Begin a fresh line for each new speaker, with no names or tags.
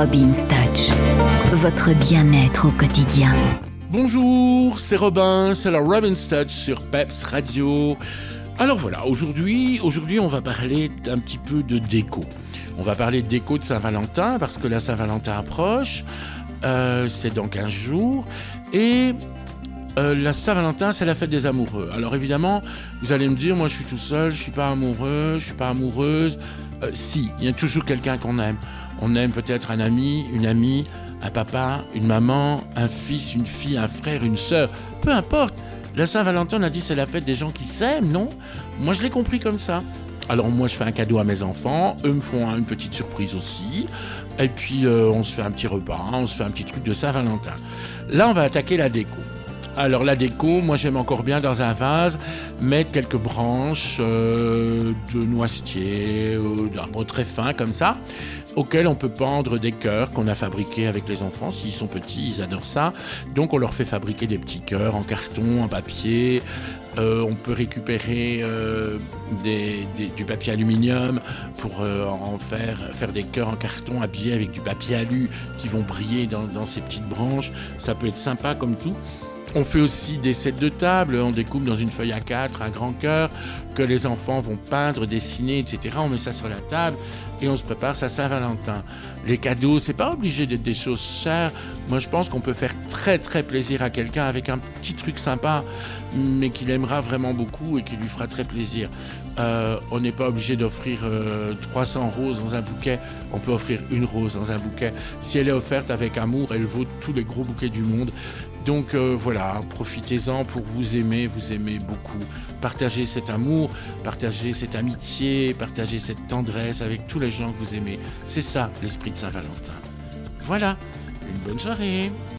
Robin's Touch, votre bien-être au quotidien.
Bonjour, c'est Robin, c'est la Robin's Touch sur Peps Radio. Alors voilà, aujourd'hui, aujourd'hui, on va parler un petit peu de déco. On va parler de déco de Saint-Valentin parce que la Saint-Valentin approche. Euh, c'est dans 15 jours. Et euh, la Saint-Valentin, c'est la fête des amoureux. Alors évidemment, vous allez me dire, moi je suis tout seul, je suis pas amoureux, je suis pas amoureuse. Euh, si, il y a toujours quelqu'un qu'on aime. On aime peut-être un ami, une amie, un papa, une maman, un fils, une fille, un frère, une sœur, peu importe. La Saint-Valentin, on a dit c'est la fête des gens qui s'aiment, non? Moi je l'ai compris comme ça. Alors moi je fais un cadeau à mes enfants, eux me font une petite surprise aussi, et puis euh, on se fait un petit repas, on se fait un petit truc de Saint-Valentin. Là on va attaquer la déco. Alors la déco, moi j'aime encore bien dans un vase mettre quelques branches euh, de noisetier, euh, d'arbres très fins comme ça, auxquels on peut pendre des cœurs qu'on a fabriqués avec les enfants. S'ils sont petits, ils adorent ça. Donc on leur fait fabriquer des petits cœurs en carton, en papier. Euh, on peut récupérer du papier aluminium pour en faire, faire des cœurs en carton habillés avec du papier alu qui vont briller dans ces petites branches. Ça peut être sympa comme tout. On fait aussi des sets de table, on découpe dans une feuille à 4 un grand cœur que les enfants vont peindre, dessiner, etc. On met ça sur la table et on se prépare ça Saint-Valentin. Les cadeaux, c'est pas obligé d'être des choses chères. Moi, je pense qu'on peut faire très très plaisir à quelqu'un avec un petit truc sympa, mais qu'il aimera vraiment beaucoup et qui lui fera très plaisir. Euh, on n'est pas obligé d'offrir 300 euh, roses dans un bouquet. On peut offrir une rose dans un bouquet. Si elle est offerte avec amour, elle vaut tous les gros bouquets du monde. Donc euh, voilà, profitez-en pour vous aimer, vous aimer beaucoup. Partagez cet amour, partagez cette amitié, partagez cette tendresse avec tous les gens que vous aimez. C'est ça l'esprit de Saint-Valentin. Voilà, une bonne soirée.